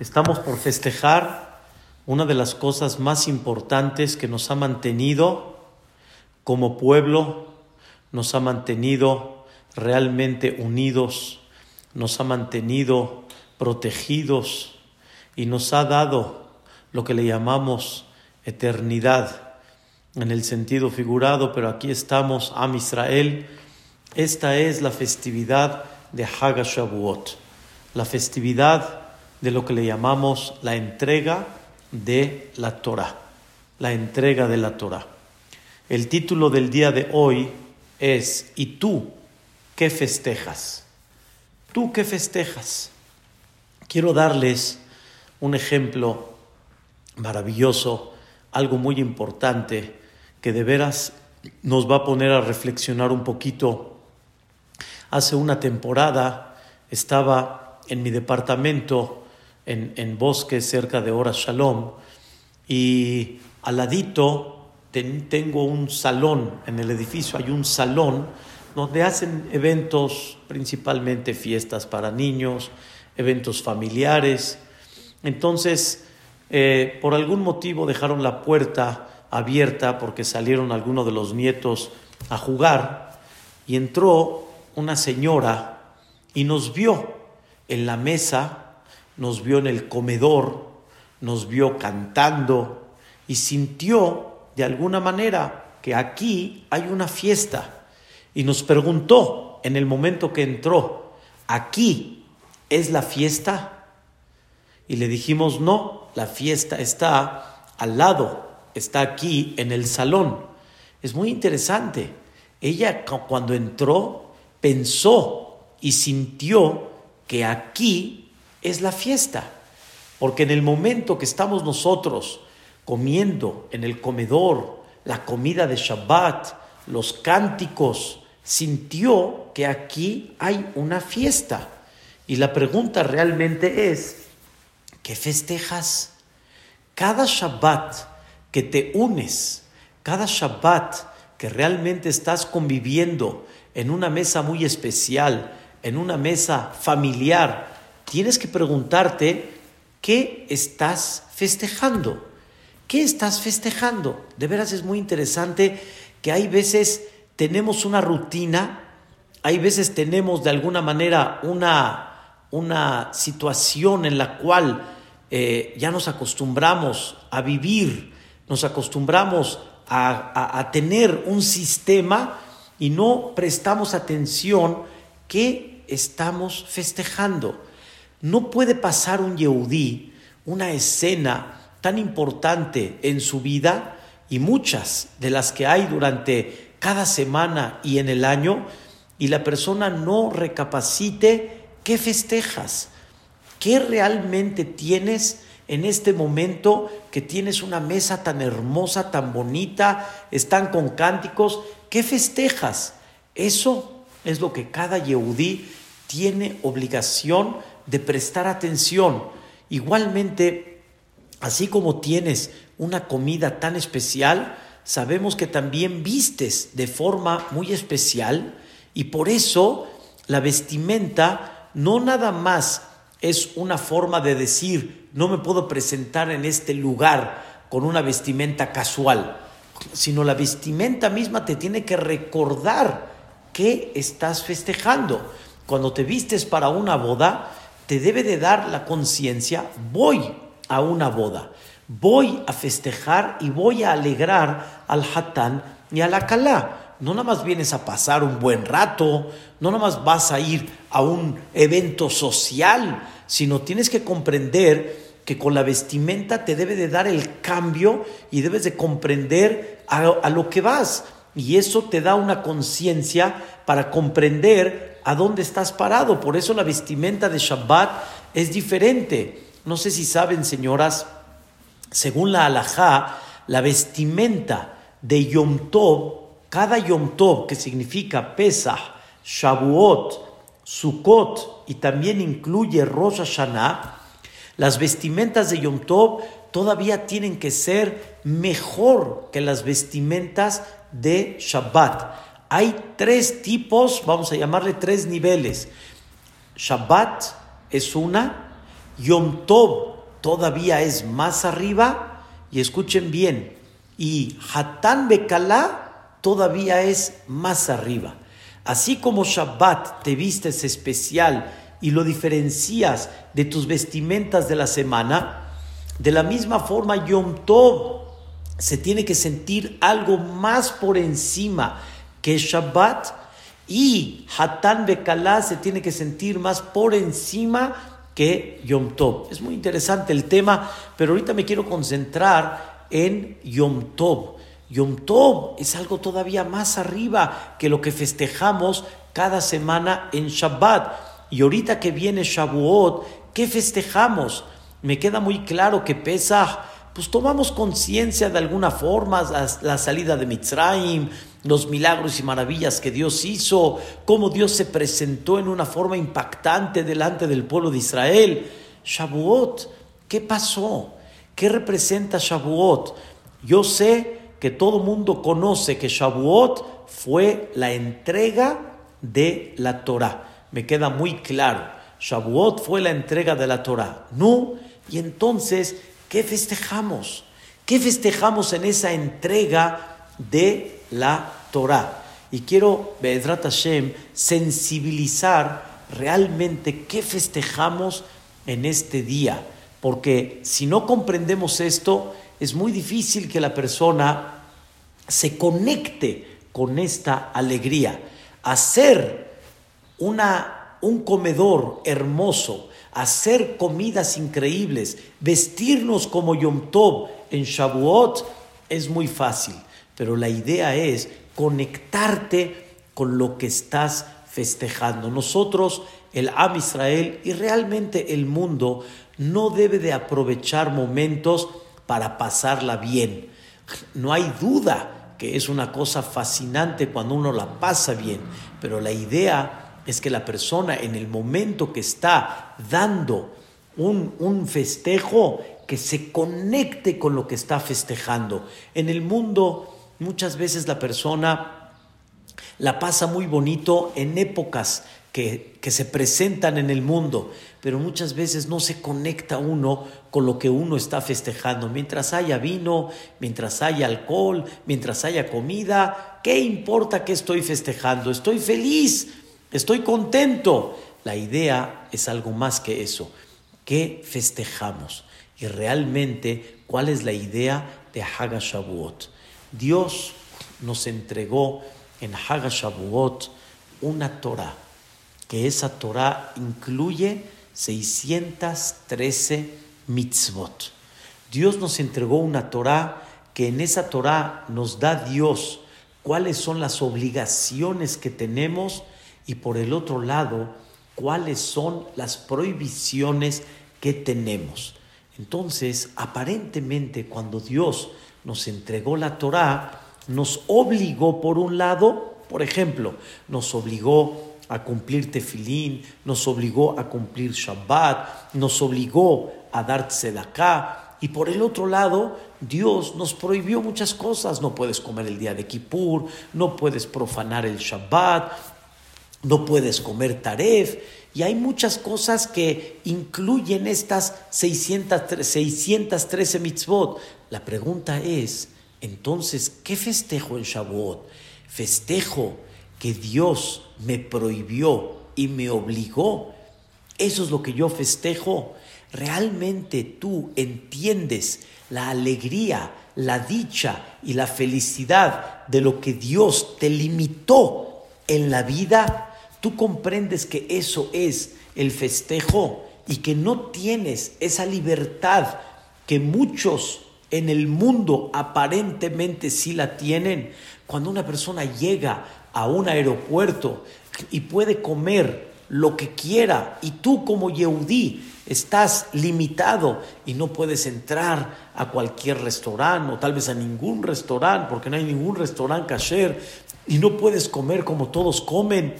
Estamos por festejar una de las cosas más importantes que nos ha mantenido como pueblo, nos ha mantenido realmente unidos, nos ha mantenido protegidos y nos ha dado lo que le llamamos eternidad en el sentido figurado, pero aquí estamos, Am Israel. Esta es la festividad de Hagashavuot, la festividad de lo que le llamamos la entrega de la Torah, la entrega de la Torah. El título del día de hoy es ¿Y tú qué festejas? ¿Tú qué festejas? Quiero darles un ejemplo maravilloso, algo muy importante que de veras nos va a poner a reflexionar un poquito. Hace una temporada estaba en mi departamento en, en bosque cerca de Hora Shalom y al ladito tengo un salón, en el edificio hay un salón donde hacen eventos, principalmente fiestas para niños, eventos familiares. Entonces, eh, por algún motivo dejaron la puerta abierta porque salieron algunos de los nietos a jugar y entró una señora y nos vio en la mesa nos vio en el comedor, nos vio cantando y sintió de alguna manera que aquí hay una fiesta. Y nos preguntó en el momento que entró, ¿aquí es la fiesta? Y le dijimos, no, la fiesta está al lado, está aquí en el salón. Es muy interesante. Ella cuando entró pensó y sintió que aquí es la fiesta. Porque en el momento que estamos nosotros comiendo en el comedor la comida de Shabbat, los cánticos, sintió que aquí hay una fiesta. Y la pregunta realmente es, ¿qué festejas? Cada Shabbat que te unes, cada Shabbat que realmente estás conviviendo en una mesa muy especial, en una mesa familiar, tienes que preguntarte qué estás festejando. ¿Qué estás festejando? De veras es muy interesante que hay veces tenemos una rutina, hay veces tenemos de alguna manera una, una situación en la cual eh, ya nos acostumbramos a vivir, nos acostumbramos a, a tener un sistema y no prestamos atención qué estamos festejando. No puede pasar un Yehudí una escena tan importante en su vida y muchas de las que hay durante cada semana y en el año y la persona no recapacite qué festejas, qué realmente tienes en este momento que tienes una mesa tan hermosa, tan bonita, están con cánticos, ¿qué festejas? Eso es lo que cada Yehudí tiene obligación de prestar atención. Igualmente, así como tienes una comida tan especial, sabemos que también vistes de forma muy especial y por eso la vestimenta no nada más es una forma de decir no me puedo presentar en este lugar con una vestimenta casual, sino la vestimenta misma te tiene que recordar que estás festejando. Cuando te vistes para una boda, te debe de dar la conciencia, voy a una boda, voy a festejar y voy a alegrar al hatán y a la. No nada más vienes a pasar un buen rato, no nada más vas a ir a un evento social, sino tienes que comprender que con la vestimenta te debe de dar el cambio y debes de comprender a, a lo que vas. Y eso te da una conciencia para comprender a dónde estás parado. Por eso la vestimenta de Shabbat es diferente. No sé si saben, señoras, según la halajá, la vestimenta de Yom Tov, cada Yom Tov, que significa Pesach, Shavuot, Sukkot y también incluye Rosh Hashanah, las vestimentas de Yom Tov todavía tienen que ser mejor que las vestimentas de Shabbat hay tres tipos, vamos a llamarle tres niveles. Shabbat es una, Yom Tov todavía es más arriba, y escuchen bien, y Hatán Bekalá todavía es más arriba. Así como Shabbat te vistes especial y lo diferencias de tus vestimentas de la semana, de la misma forma Yom Tov se tiene que sentir algo más por encima que Shabbat y Hatán Bekalá se tiene que sentir más por encima que Yom Tov. Es muy interesante el tema, pero ahorita me quiero concentrar en Yom Tov. Yom Tov es algo todavía más arriba que lo que festejamos cada semana en Shabbat. Y ahorita que viene Shavuot, ¿qué festejamos? Me queda muy claro que Pesach, pues tomamos conciencia de alguna forma, la, salida de Mitzrayim, los milagros y maravillas que Dios hizo, cómo Dios se presentó en una forma impactante delante del pueblo de Israel. Shavuot, ¿qué pasó? ¿Qué representa Shavuot? Yo sé que todo mundo conoce que Shavuot fue la entrega de la Torah. Me queda muy claro. Shavuot fue la entrega de la Torah. No, y entonces, ¿qué festejamos? ¿Qué festejamos en esa entrega de la Torah. Y quiero, Be'edrat Hashem, sensibilizar realmente qué festejamos en este día. Porque si no comprendemos esto, es muy difícil que la persona se conecte con esta alegría. Hacer una, un comedor hermoso, hacer comidas increíbles, vestirnos como Yom Tov en Shavuot es muy fácil pero la idea es conectarte con lo que estás festejando. Nosotros, el Am Israel y realmente el mundo, no debe de aprovechar momentos para pasarla bien. No hay duda que es una cosa fascinante cuando uno la pasa bien, pero la idea es que la persona en el momento que está dando un, un festejo, que se conecte con lo que está festejando. En el mundo Muchas veces la persona la pasa muy bonito en épocas que, se presentan en el mundo, pero muchas veces no se conecta uno con lo que uno está festejando. Mientras haya vino, mientras haya alcohol, mientras haya comida, ¿qué importa que estoy festejando? Estoy feliz, estoy contento. La idea es algo más que eso. ¿Qué festejamos? Y realmente, ¿cuál es la idea de Haga Dios nos entregó en Hagashavuot una Torah, que esa Torah incluye 613 mitzvot. Dios nos entregó una Torah que en esa Torah nos da Dios cuáles son las obligaciones que tenemos y por el otro lado cuáles son las prohibiciones que tenemos. Entonces, aparentemente cuando Dios nos entregó la Torá, nos obligó por un lado, por ejemplo, nos obligó a cumplir tefilín, nos obligó a cumplir Shabbat, nos obligó a dar tzedakah, y por el otro lado, Dios nos prohibió muchas cosas. No puedes comer el día de Kippur, no puedes profanar el Shabbat, no puedes comer taref. Y hay muchas cosas que incluyen estas 613 mitzvot. La pregunta es, entonces, ¿qué festejo en Shavuot? Festejo que Dios me prohibió y me obligó. Eso es lo que yo festejo. ¿Realmente tú entiendes la alegría, la dicha y la felicidad de lo que Dios te limitó en la vida? ¿Tú comprendes que eso es el festejo y que no tienes esa libertad que muchos en el mundo aparentemente sí la tienen. Cuando una persona llega a un aeropuerto y puede comer lo que quiera y tú como Yehudí estás limitado y no puedes entrar a cualquier restaurante o tal vez a ningún restaurante porque no hay ningún restaurante kasher y no puedes comer como todos comen.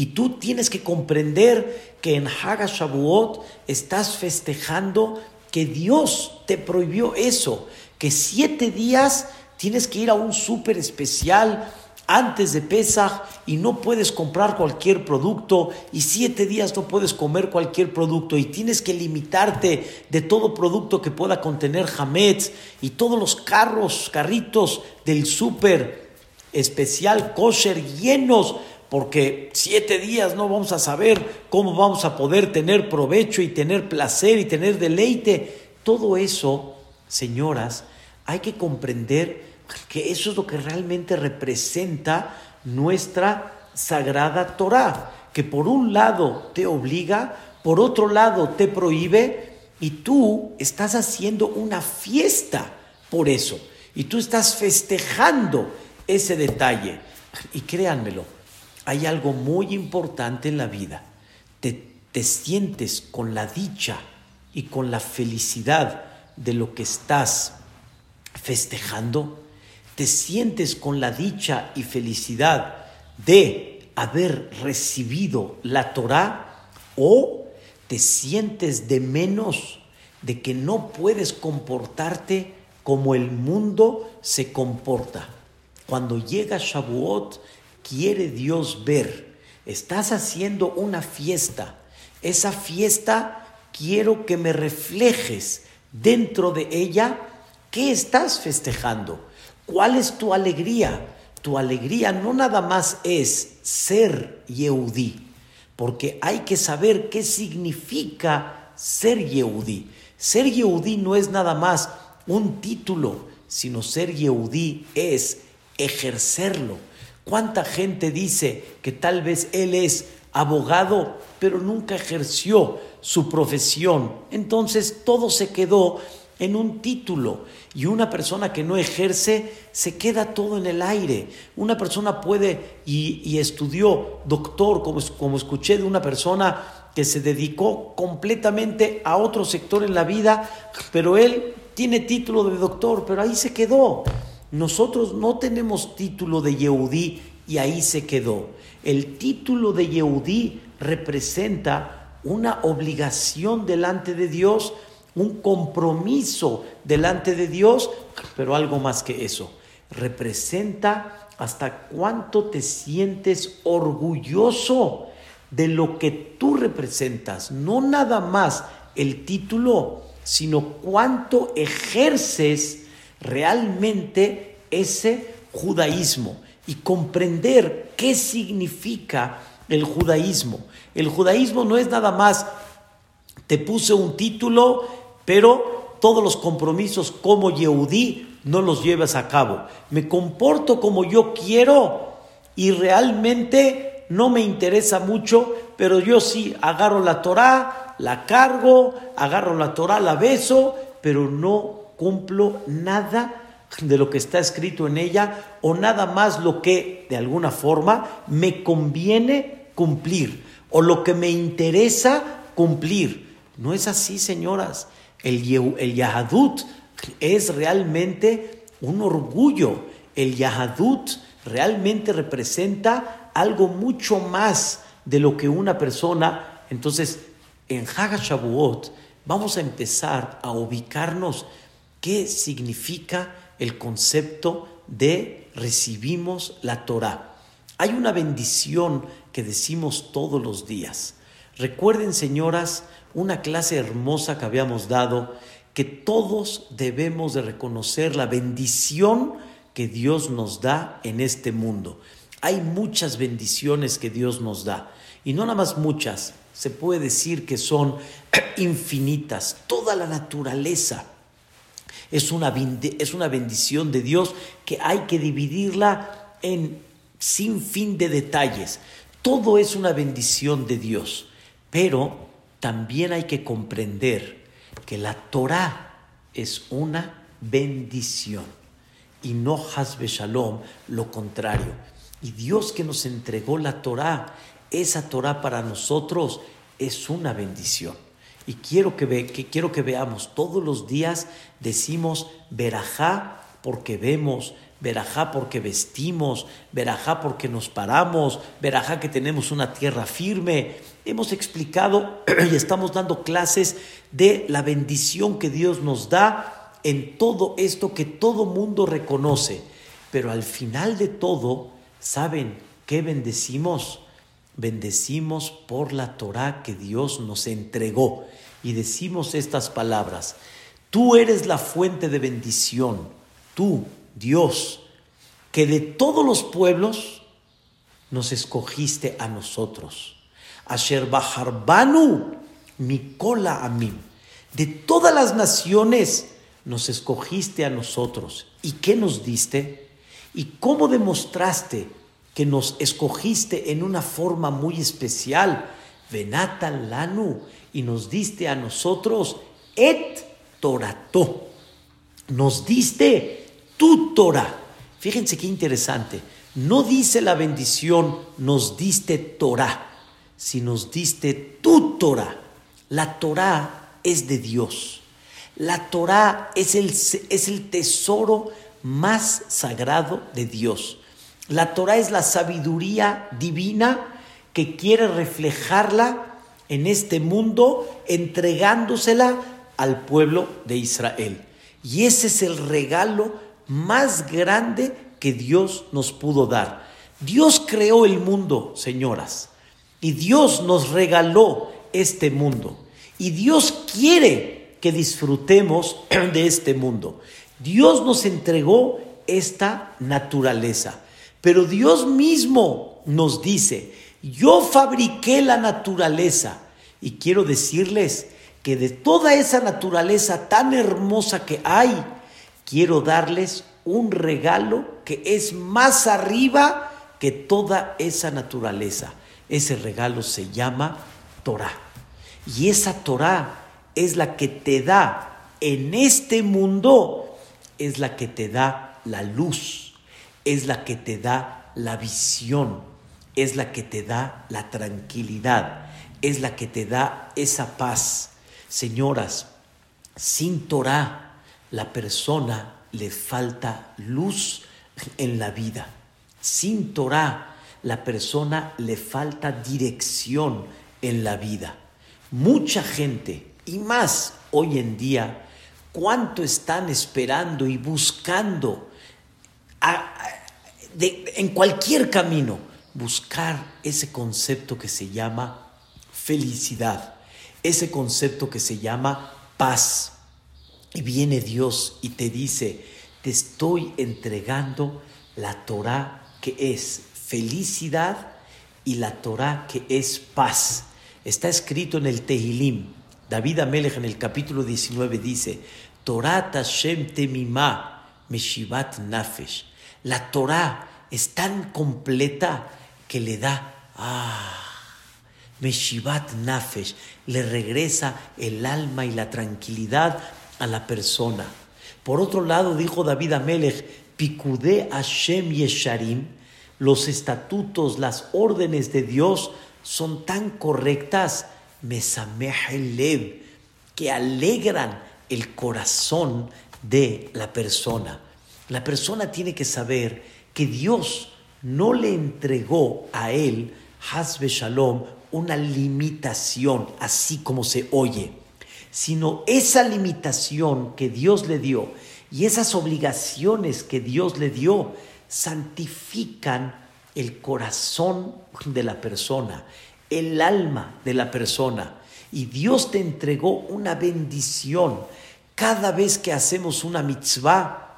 Y tú tienes que comprender que en Hagashavuot estás festejando que Dios te prohibió eso, que siete días tienes que ir a un súper especial antes de Pesach y no puedes comprar cualquier producto y siete días no puedes comer cualquier producto y tienes que limitarte de todo producto que pueda contener hametz y todos los carros, carritos del súper especial kosher llenos porque siete días no vamos a saber cómo vamos a poder tener provecho y tener placer y tener deleite. Todo eso, señoras, hay que comprender que eso es lo que realmente representa nuestra sagrada Torah, que por un lado te obliga, por otro lado te prohíbe y tú estás haciendo una fiesta por eso y tú estás festejando ese detalle. Y créanmelo, hay algo muy importante en la vida. Te, te sientes con la dicha y con la felicidad de lo que estás festejando te sientes con la dicha y felicidad de haber recibido la Torah o te sientes de menos de que no puedes comportarte como el mundo se comporta. Cuando llega Shavuot, quiere Dios ver, estás haciendo una fiesta. Esa fiesta quiero que me reflejes dentro de ella qué estás festejando ¿Cuál es tu alegría? Tu alegría no nada más es ser Yehudí, porque hay que saber qué significa ser Yehudí. Ser Yehudí no es nada más un título, sino ser Yehudí es ejercerlo. ¿Cuánta gente dice que tal vez él es abogado, pero nunca ejerció su profesión? Entonces todo se quedó en un título. Y una persona que no ejerce se queda todo en el aire. Una persona puede y, estudió doctor, como, como escuché de una persona que se dedicó completamente a otro sector en la vida, pero él tiene título de doctor, pero ahí se quedó. Nosotros no tenemos título de Yehudí y ahí se quedó. El título de Yehudí representa una obligación delante de Dios un compromiso delante de Dios, pero algo más que eso. Representa hasta cuánto te sientes orgulloso de lo que tú representas, no nada más el título, sino cuánto ejerces realmente ese judaísmo y comprender qué significa el judaísmo. El judaísmo no es nada más, te puse un título pero todos los compromisos como Yehudí no los llevas a cabo. Me comporto como yo quiero y realmente no me interesa mucho, pero yo sí agarro la Torah, la cargo, agarro la Torah, la beso, pero no cumplo nada de lo que está escrito en ella o nada más lo que de alguna forma me conviene cumplir o lo que me interesa cumplir. No es así, señoras. El, el Yahadut es realmente un orgullo. El Yahadut realmente representa algo mucho más de lo que una persona. Entonces, en Hagashavuot vamos a empezar a ubicarnos qué significa el concepto de recibimos la Torah. Hay una bendición que decimos todos los días. Recuerden, señoras, una clase hermosa que habíamos dado, que todos debemos de reconocer la bendición que Dios nos da en este mundo. Hay muchas bendiciones que Dios nos da, y no nada más muchas, se puede decir que son infinitas. Toda la naturaleza es una, es una bendición de Dios que hay que dividirla en sin fin de detalles. Todo es una bendición de Dios, pero también hay que comprender que la Torah es una bendición y no Hasbe Shalom, lo contrario. Y Dios que nos entregó la Torah, esa Torah para nosotros es una bendición. Y quiero que, ve, que, quiero que veamos, todos los días decimos verajá porque vemos, verajá porque vestimos, verajá porque nos paramos, verajá que tenemos una tierra firme. Hemos explicado y estamos dando clases de la bendición que Dios nos da en todo esto que todo mundo reconoce. Pero al final de todo, ¿saben qué bendecimos? Bendecimos por la Torah que Dios nos entregó. Y decimos estas palabras, tú eres la fuente de bendición, tú, Dios, que de todos los pueblos nos escogiste a nosotros. Asher Baharbanu, Mikola Amim. De todas las naciones nos escogiste a nosotros. ¿Y qué nos diste? ¿Y cómo demostraste que nos escogiste en una forma muy especial? Venata Lanu. Y nos diste a nosotros et Torato. Nos diste tu Torah. Fíjense qué interesante. No dice la bendición, nos diste Torah, si nos diste tu Torah. La Torah es de Dios. La Torah es el, es el tesoro más sagrado de Dios. La Torah es la sabiduría divina que quiere reflejarla en este mundo, entregándosela al pueblo de Israel. Y ese es el regalo más grande que Dios nos pudo dar. Dios creó el mundo, señoras, y Dios nos regaló este mundo. Y Dios quiere que disfrutemos de este mundo. Dios nos entregó esta naturaleza, pero Dios mismo nos dice, yo fabriqué la naturaleza y quiero decirles que de toda esa naturaleza tan hermosa que hay, quiero darles un regalo que es más arriba que toda esa naturaleza. Ese regalo se llama Torah. Y esa Torah es la que te da en este mundo, es la que te da la luz, es la que te da la visión, es la que te da la tranquilidad, es la que te da esa paz. Señoras, sin Torah, la persona le falta luz en la vida. Sin Torah, la persona le falta dirección en la vida. Mucha gente, y más hoy en día, cuánto están esperando y buscando en cualquier camino, buscar ese concepto que se llama felicidad, ese concepto que se llama paz. Y viene Dios y te dice, te estoy entregando la Torah que es felicidad y la Torah que es paz. Está escrito en el Tehilim. David Amelech en el capítulo 19 dice, Torah Tashem Temima Meshivat Nafesh. La Torah es tan completa que le da, ah, Meshivat Nafesh, le regresa el alma y la tranquilidad a la persona. Por otro lado, dijo David Amelech, Picudé Hashem Yesharim, los estatutos, las órdenes de Dios son tan correctas, Lev, que alegran el corazón de la persona. La persona tiene que saber que Dios no le entregó a él, Hasbe Shalom, una limitación, así como se oye sino esa limitación que Dios le dio y esas obligaciones que Dios le dio santifican el corazón de la persona, el alma de la persona. Y Dios te entregó una bendición. Cada vez que hacemos una mitzvah,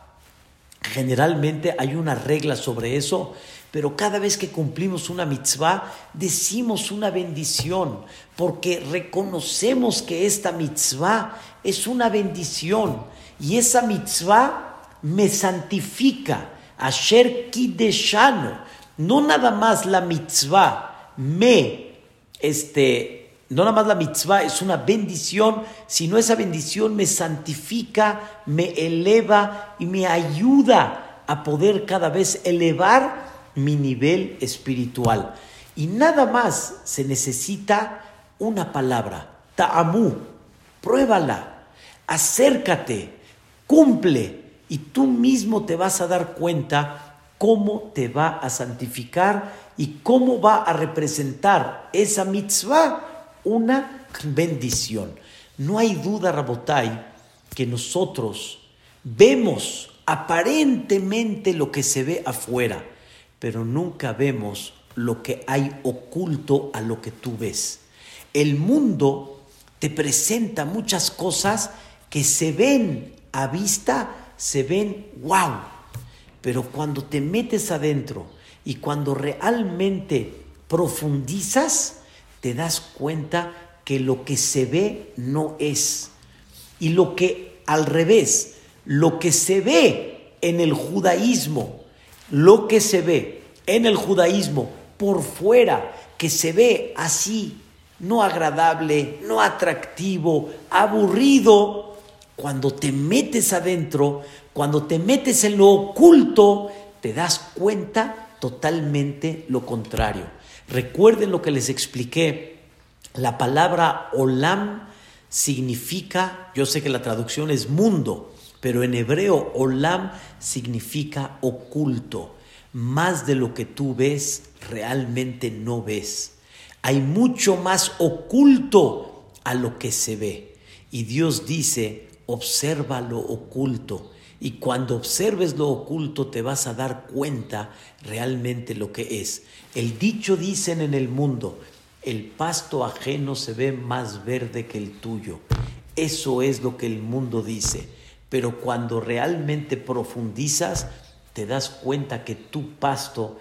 generalmente hay una regla sobre eso, pero cada vez que cumplimos una mitzvah, decimos una bendición, porque reconocemos que esta mitzvah es una bendición y esa mitzvah me santifica. Asher kideshano, no nada más la mitzvah me, este, no nada más la mitzvah es una bendición, sino esa bendición me santifica, me eleva y me ayuda a poder cada vez elevar mi nivel espiritual. Y nada más se necesita una palabra, ta'amu, pruébala, acércate, cumple y tú mismo te vas a dar cuenta cómo te va a santificar y cómo va a representar esa mitzvah una bendición. No hay duda, Rabotai, que nosotros vemos aparentemente lo que se ve afuera pero nunca vemos lo que hay oculto a lo que tú ves. El mundo te presenta muchas cosas que se ven a vista, se ven wow, pero cuando te metes adentro y cuando realmente profundizas, te das cuenta que lo que se ve no es. Y lo que al revés, lo que se ve en el judaísmo, lo que se ve en el judaísmo por fuera, que se ve así, no agradable, no atractivo, aburrido, cuando te metes adentro, cuando te metes en lo oculto, te das cuenta totalmente lo contrario. Recuerden lo que les expliqué. La palabra olam significa, yo sé que la traducción es mundo, pero en hebreo olam significa oculto. Más de lo que tú ves, realmente no ves. Hay mucho más oculto a lo que se ve. Y Dios dice, observa lo oculto. Y cuando observes lo oculto te vas a dar cuenta realmente lo que es. El dicho dicen en el mundo, el pasto ajeno se ve más verde que el tuyo. Eso es lo que el mundo dice. Pero cuando realmente profundizas, te das cuenta que tu pasto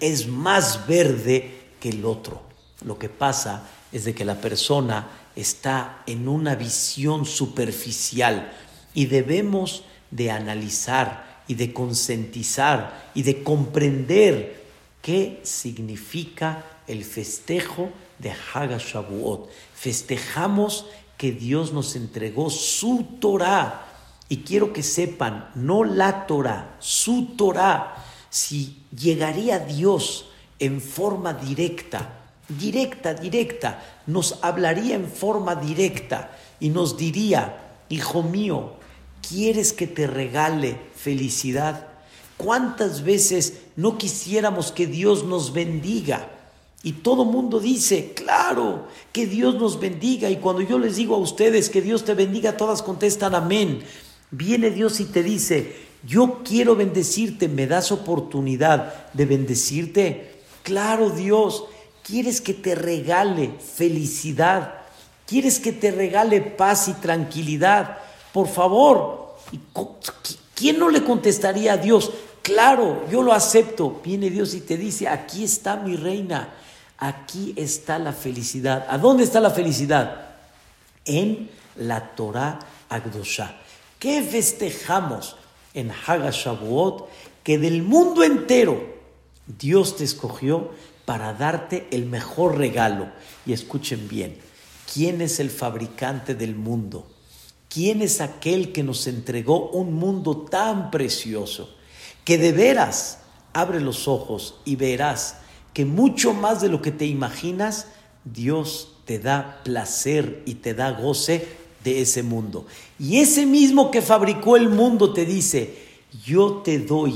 es más verde que el otro. Lo que pasa es de que la persona está en una visión superficial y debemos de analizar y de concientizar y de comprender qué significa el festejo de Hagashavuot. Festejamos que Dios nos entregó su Torah. Y quiero que sepan, no la Torah, su Torah. Si llegaría Dios en forma directa, directa, directa, nos hablaría en forma directa y nos diría, hijo mío, ¿quieres que te regale felicidad? ¿Cuántas veces no quisiéramos que Dios nos bendiga? Y todo mundo dice, claro, que Dios nos bendiga. Y cuando yo les digo a ustedes que Dios te bendiga, todas contestan amén. Viene Dios y te dice, yo quiero bendecirte, ¿me das oportunidad de bendecirte? Claro, Dios, ¿quieres que te regale felicidad? ¿Quieres que te regale paz y tranquilidad? Por favor, ¿quién no le contestaría a Dios? Claro, yo lo acepto. Viene Dios y te dice, aquí está mi reina Aquí está la felicidad. ¿A dónde está la felicidad? En la Torah Agdosha. ¿Qué festejamos en Hagashavuot? Que del mundo entero Dios te escogió para darte el mejor regalo. Y escuchen bien, ¿quién es el fabricante del mundo? ¿Quién es aquel que nos entregó un mundo tan precioso? Que de veras abre los ojos y verás que mucho más de lo que te imaginas, Dios te da placer y te da goce de ese mundo. Y ese mismo que fabricó el mundo te dice, yo te doy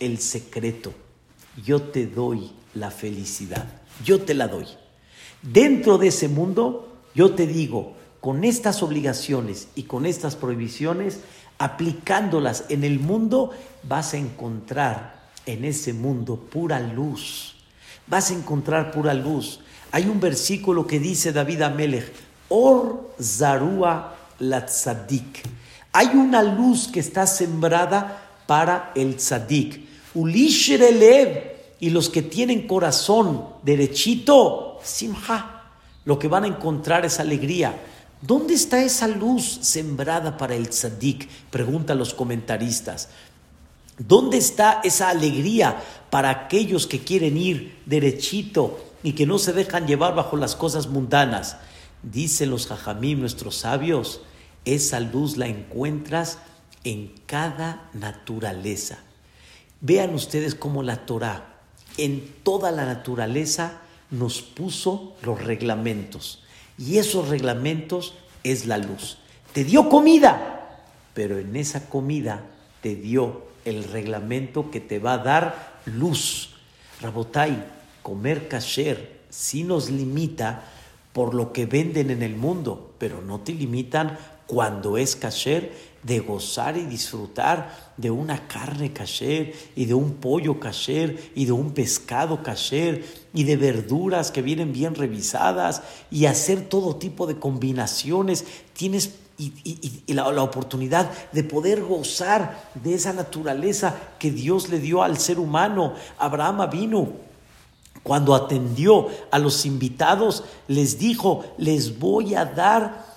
el secreto, yo te doy la felicidad, yo te la doy. Dentro de ese mundo, yo te digo, con estas obligaciones y con estas prohibiciones, aplicándolas en el mundo, vas a encontrar en ese mundo pura luz vas a encontrar pura luz. Hay un versículo que dice David Amelech, Or Zarua Latzadik. Hay una luz que está sembrada para el tzadik. Ulishrelev. Y los que tienen corazón derechito, simha, lo que van a encontrar es alegría. ¿Dónde está esa luz sembrada para el tzadik? Preguntan los comentaristas. ¿Dónde está esa alegría para aquellos que quieren ir derechito y que no se dejan llevar bajo las cosas mundanas? Dicen los jajamim, nuestros sabios, esa luz la encuentras en cada naturaleza. Vean ustedes cómo la Torah en toda la naturaleza nos puso los reglamentos. Y esos reglamentos es la luz. Te dio comida, pero en esa comida te dio el reglamento que te va a dar luz. Rabotai, comer kasher sí nos limita por lo que venden en el mundo, pero no te limitan cuando es kasher de gozar y disfrutar de una carne kasher y de un pollo kasher y de un pescado kasher y de verduras que vienen bien revisadas y hacer todo tipo de combinaciones. Tienes y, la, la, oportunidad de poder gozar de esa naturaleza que Dios le dio al ser humano. Abraham vino cuando atendió a los invitados, les dijo, les voy a dar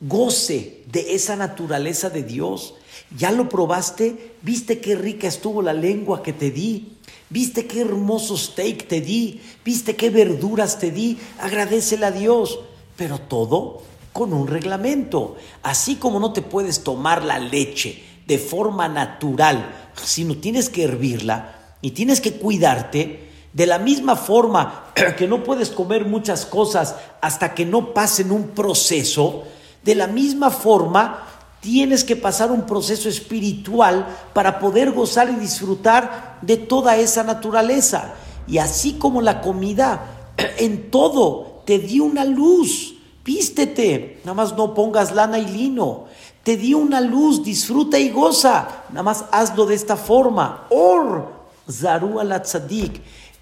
goce de esa naturaleza de Dios. ¿Ya lo probaste? ¿Viste qué rica estuvo la lengua que te di? ¿Viste qué hermoso steak te di? ¿Viste qué verduras te di? Agradecele a Dios. Pero todo con un reglamento. Así como no te puedes tomar la leche de forma natural, sino tienes que hervirla y tienes que cuidarte, de la misma forma que no puedes comer muchas cosas hasta que no pasen un proceso, de la misma forma tienes que pasar un proceso espiritual para poder gozar y disfrutar de toda esa naturaleza. Y así como la comida, en todo te dio una luz. Vístete, nada más no pongas lana y lino. Te dio una luz, disfruta y goza. Nada más hazlo de esta forma. Or, Zaru al.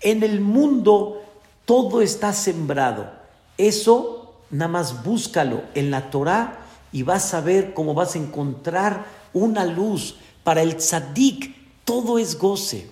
En el mundo todo está sembrado. Eso nada más búscalo en la Torah y vas a ver cómo vas a encontrar una luz. Para el tzadik todo es goce,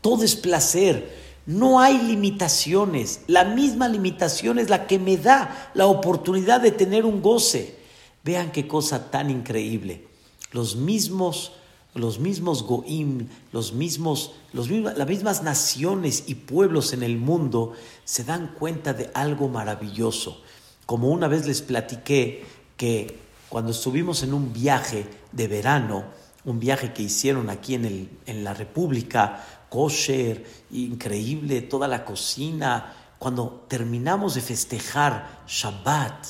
todo es placer, no hay limitaciones. La misma limitación es la que me da la oportunidad de tener un goce. Vean qué cosa tan increíble. Los mismos, los mismos goim, los mismos, los mismos, las mismas naciones y pueblos en el mundo se dan cuenta de algo maravilloso. Como una vez les platiqué que cuando estuvimos en un viaje de verano, un viaje que hicieron aquí en, el, en la República, kosher, increíble, toda la cocina, cuando terminamos de festejar Shabbat,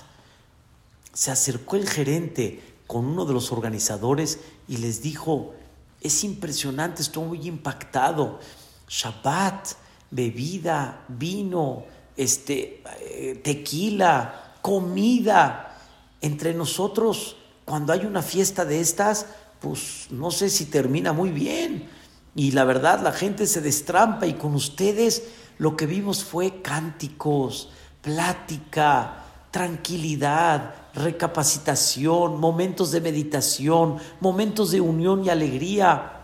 se acercó el gerente con uno de los organizadores y les dijo, es impresionante, estoy muy impactado. Shabbat, bebida, vino, este, eh, tequila, comida. Entre nosotros, cuando hay una fiesta de estas, pues no sé si termina muy bien. Y la verdad, la gente se destrampa y con ustedes lo que vimos fue cánticos, plática, tranquilidad, recapacitación, momentos de meditación, momentos de unión y alegría.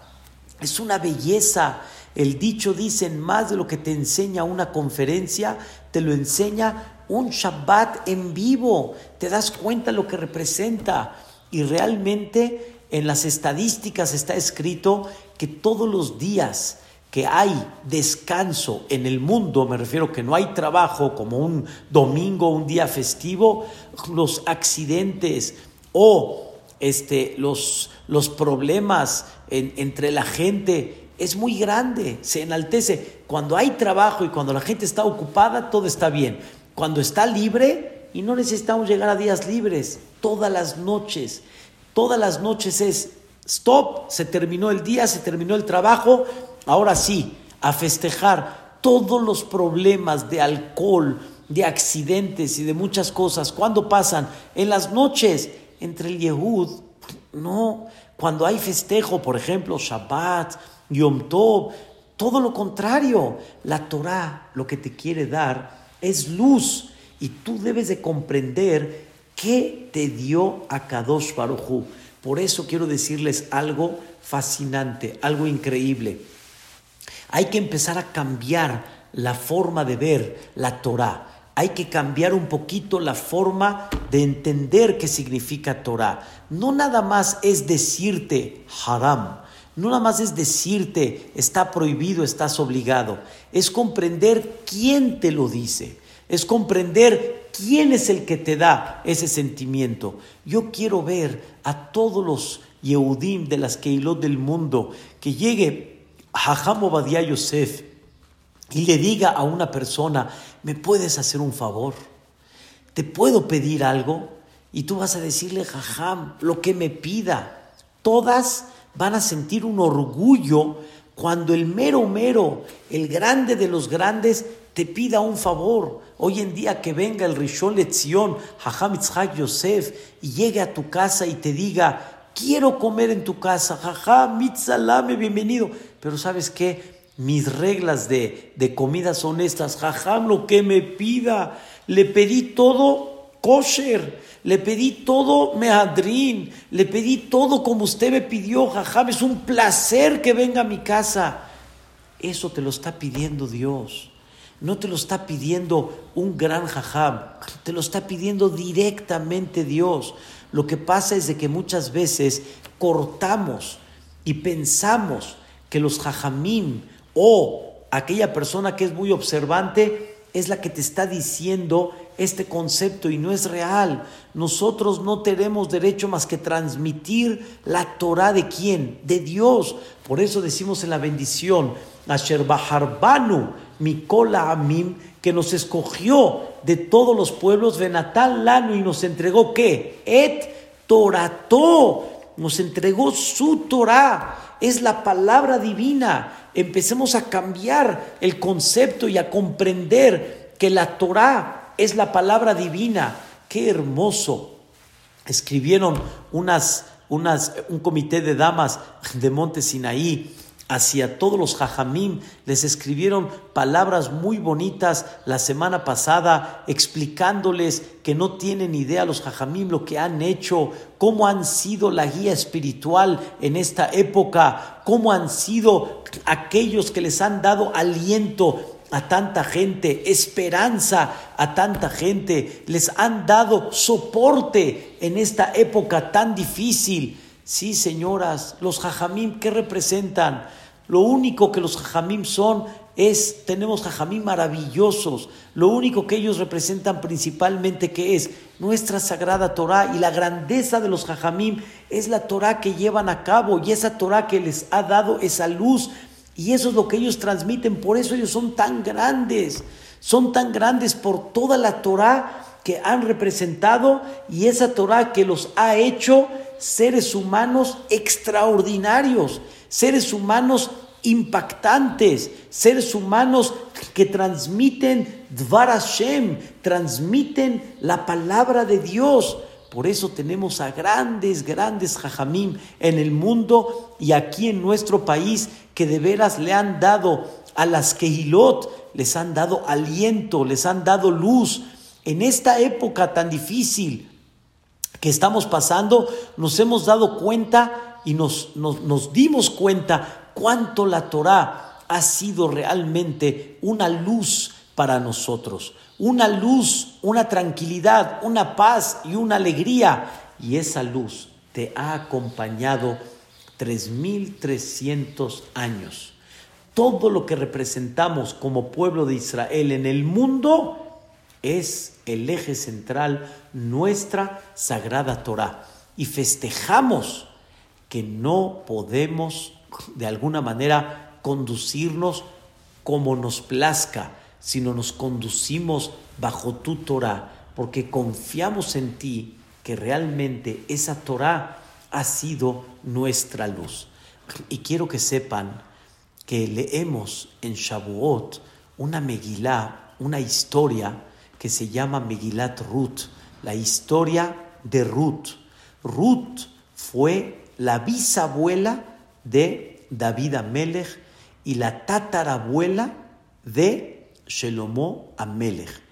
Es una belleza. El dicho dice, más de lo que te enseña una conferencia, te lo enseña un Shabbat en vivo, te das cuenta lo que representa y realmente en las estadísticas está escrito que todos los días que hay descanso en el mundo, me refiero que no hay trabajo como un domingo, un día festivo, los accidentes o este, los, los problemas entre la gente es muy grande, se enaltece. Cuando hay trabajo y cuando la gente está ocupada, todo está bien cuando está libre y no necesitamos llegar a días libres, todas las noches, todas las noches es stop, se terminó el día, se terminó el trabajo, ahora sí, a festejar todos los problemas de alcohol, de accidentes y de muchas cosas. ¿Cuándo pasan? En las noches, entre el Yehud, no, cuando hay festejo, por ejemplo, Shabbat, Yom Tov, todo lo contrario, la Torah lo que te quiere dar es luz y tú debes de comprender qué te dio a Kadosh Baruj Por eso quiero decirles algo fascinante, algo increíble. Hay que empezar a cambiar la forma de ver la Torah. Hay que cambiar un poquito la forma de entender qué significa Torah. No nada más es decirte haram, no nada más es decirte está prohibido, estás obligado, es comprender quién te lo dice, es comprender quién es el que te da ese sentimiento. Yo quiero ver a todos los Yehudim de las Keilot del mundo que llegue a Hajam Obadiah Yosef y le diga a una persona, ¿me puedes hacer un favor? ¿Te puedo pedir algo? Y tú vas a decirle, Jajam, lo que me pida. Todas van a sentir un orgullo cuando el mero mero, el grande de los grandes, te pida un favor. Hoy en día que venga el Rishon Lezion, Hajam Yitzhak Yosef, y llegue a tu casa y te diga, quiero comer en tu casa, jaja, mitzalame, bienvenido. Pero ¿sabes qué? Mis reglas de, de comida son estas, jajam, lo que me pida. Le pedí todo le pedí todo meadrín, le pedí todo como usted me pidió, jajam, es un placer que venga a mi casa. Eso te lo está pidiendo Dios. No te lo está pidiendo un gran jajam, te lo está pidiendo directamente Dios. Lo que pasa es de que muchas veces cortamos y pensamos que los jajamim o aquella persona que es muy observante es la que te está diciendo este concepto y no es real. Nosotros no tenemos derecho más que transmitir la Torah de quién? De Dios. Por eso decimos en la bendición, Asher Baharbanu, Mikola Amim, que nos escogió de todos los pueblos, Benatal Lanu, y nos entregó qué? Et Torató, nos entregó su Torah, es la palabra divina. Empecemos a cambiar el concepto y a comprender que la Torah es la palabra divina. Qué hermoso. Escribieron unas, unas, un comité de damas de Monte Sinaí hacia todos los jajamim, les escribieron palabras muy bonitas la semana pasada, explicándoles que no tienen idea los jajamim lo que han hecho, cómo han sido la guía espiritual en esta época, cómo han sido aquellos que les han dado aliento a tanta gente, esperanza a tanta gente, les han dado soporte en esta época tan difícil. Sí, señoras, los jajamim, ¿qué representan? Lo único que los jajamim son es, tenemos jajamim maravillosos. Lo único que ellos representan principalmente que es nuestra sagrada Torah y la grandeza de los jajamim es la Torah que llevan a cabo y esa Torah que les ha dado esa luz y eso es lo que ellos transmiten. Por eso ellos son tan grandes. Son tan grandes por toda la Torah que han representado y esa Torah que los ha hecho seres humanos extraordinarios, seres humanos impactantes, seres humanos que transmiten Dvar Hashem, transmiten la palabra de Dios. Por eso tenemos a grandes, grandes jajamim en el mundo y aquí en nuestro país que de veras le han dado a las Kehilot, les han dado aliento, les han dado luz. En esta época tan difícil, que estamos pasando, nos hemos dado cuenta y nos, nos, dimos cuenta cuánto la Torah ha sido realmente una luz para nosotros, una luz, una tranquilidad, una paz y una alegría. Y esa luz te ha acompañado 3.300 años. Todo lo que representamos como pueblo de Israel en el mundo es el eje central, nuestra sagrada Torah. Y festejamos que no podemos de alguna manera conducirnos como nos plazca, sino nos conducimos bajo tu Torah, porque confiamos en ti que realmente esa Torah ha sido nuestra luz. Y quiero que sepan que leemos en Shavuot una Megilá, una historia que se llama Megilat Ruth, la historia de Ruth. Ruth fue la bisabuela de David Amelech y la tatarabuela de Shelomo Amelech.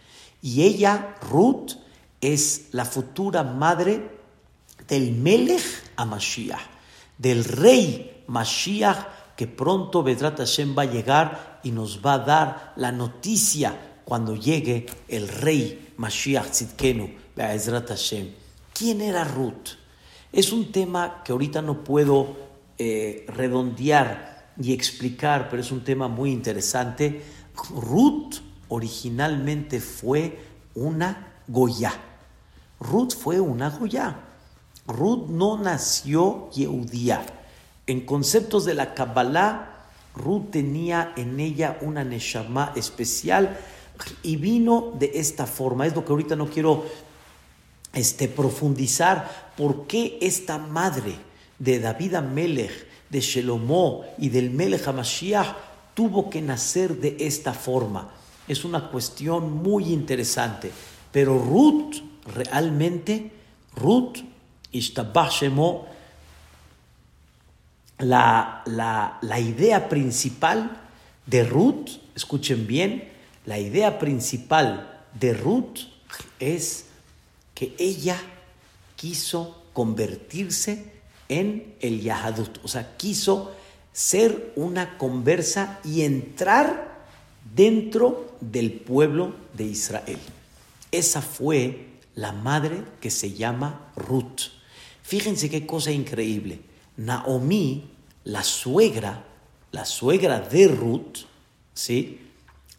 Y ella, Ruth, es la futura madre del Melech a Mashiach, del rey Mashiach que pronto Vedrat Hashem va a llegar y nos va a dar la noticia cuando llegue el rey Mashiach Tzidkenu, Be'ezrat Hashem. ¿Quién era Ruth? Es un tema que ahorita no puedo eh, redondear y explicar, pero es un tema muy interesante. Ruth originalmente fue una Goya. Ruth fue una Goya. Ruth no nació Yehudía. En conceptos de la Kabbalah, Ruth tenía en ella una Neshama especial y vino de esta forma. Es lo que ahorita no quiero este, profundizar. ¿Por qué esta madre de David Amelech, de Shelomó y del Melech HaMashiach tuvo que nacer de esta forma? Es una cuestión muy interesante. Pero Ruth, realmente, Ruth, Ishtabah la, la, la idea principal de Ruth, escuchen bien, la idea principal de Ruth es que ella quiso convertirse en el Yahadut, o sea, quiso ser una conversa y entrar dentro del pueblo de Israel. Esa fue la madre que se llama Ruth. Fíjense qué cosa increíble. Naomi, la suegra, la suegra de Ruth, ¿sí?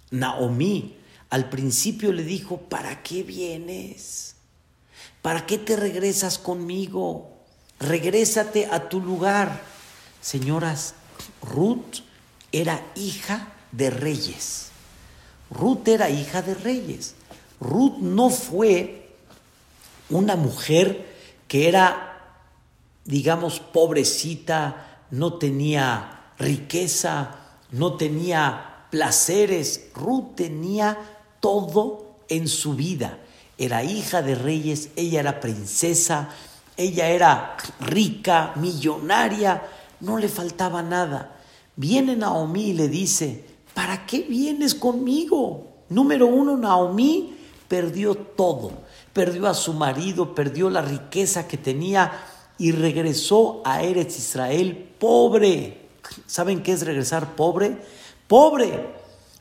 Naomi al principio le dijo, ¿para qué vienes? ¿Para qué te regresas conmigo? Regrésate a tu lugar. Señoras, Ruth era hija de reyes. Ruth era hija de reyes. Ruth no fue una mujer que era, digamos, pobrecita, no tenía riqueza, no tenía placeres. Ruth tenía todo en su vida. Era hija de reyes, ella era princesa, ella era rica, millonaria, no le faltaba nada. Viene Naomi y le dice, ¿para qué vienes conmigo? Número uno, Naomi perdió todo. Perdió a su marido, perdió la riqueza que tenía y regresó a Eretz Israel pobre. ¿Saben qué es regresar pobre? Pobre.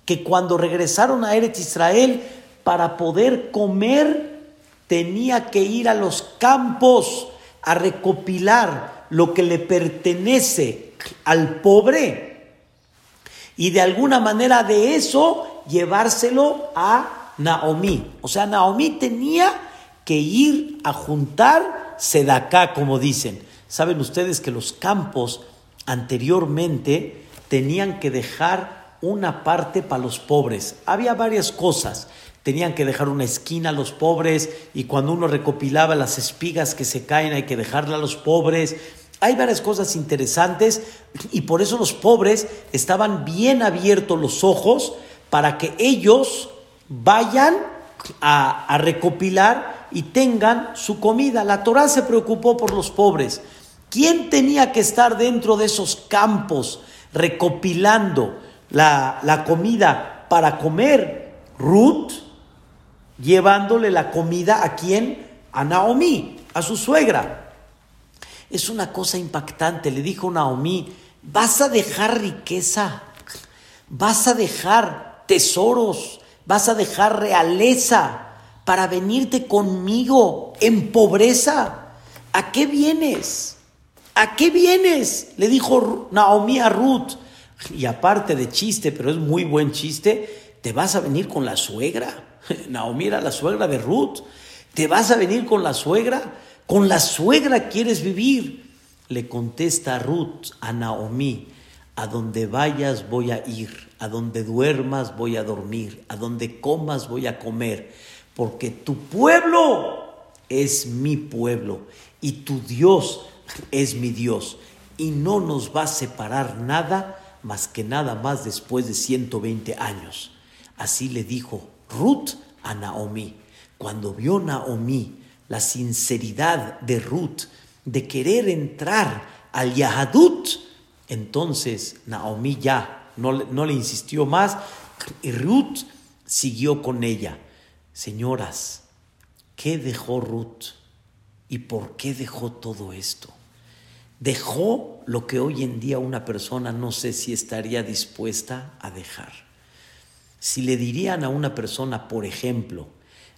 Que cuando regresaron a Eretz Israel, para poder comer, tenía que ir a los campos a recopilar lo que le pertenece al pobre y de alguna manera de eso llevárselo a Naomi. O sea, Naomi tenía que ir a juntar sedaká, como dicen. Saben ustedes que los campos anteriormente tenían que dejar una parte para los pobres. Había varias cosas tenían que dejar una esquina a los pobres y cuando uno recopilaba las espigas que se caen hay que dejarla a los pobres. Hay varias cosas interesantes y por eso los pobres estaban bien abiertos los ojos para que ellos vayan a recopilar y tengan su comida. La Torah se preocupó por los pobres. ¿Quién tenía que estar dentro de esos campos recopilando la, la comida para comer? Ruth, llevándole la comida a quién? A Naomi, a su suegra. Es una cosa impactante, le dijo Naomi, vas a dejar riqueza, vas a dejar tesoros, vas a dejar realeza para venirte conmigo en pobreza. ¿A qué vienes? ¿A qué vienes? Le dijo Naomi a Ruth. Y aparte de chiste, pero es muy buen chiste, te vas a venir con la suegra. Naomi era la suegra de Ruth. ¿Te vas a venir con la suegra? ¿Con la suegra quieres vivir? Le contesta Ruth a Naomi, a donde vayas voy a ir, a donde duermas voy a dormir, a donde comas voy a comer, porque tu pueblo es mi pueblo y tu Dios es mi Dios y no nos va a separar nada más que nada más después de 120 años. Así le dijo Ruth a Naomi. Cuando vio Naomi la sinceridad de Ruth de querer entrar al Yahadut, entonces Naomi ya no, no le insistió más y Ruth siguió con ella. Señoras, ¿qué dejó Ruth? ¿Y por qué dejó todo esto? Dejó lo que hoy en día una persona no sé si estaría dispuesta a dejar. Si le dirían a una persona, por ejemplo,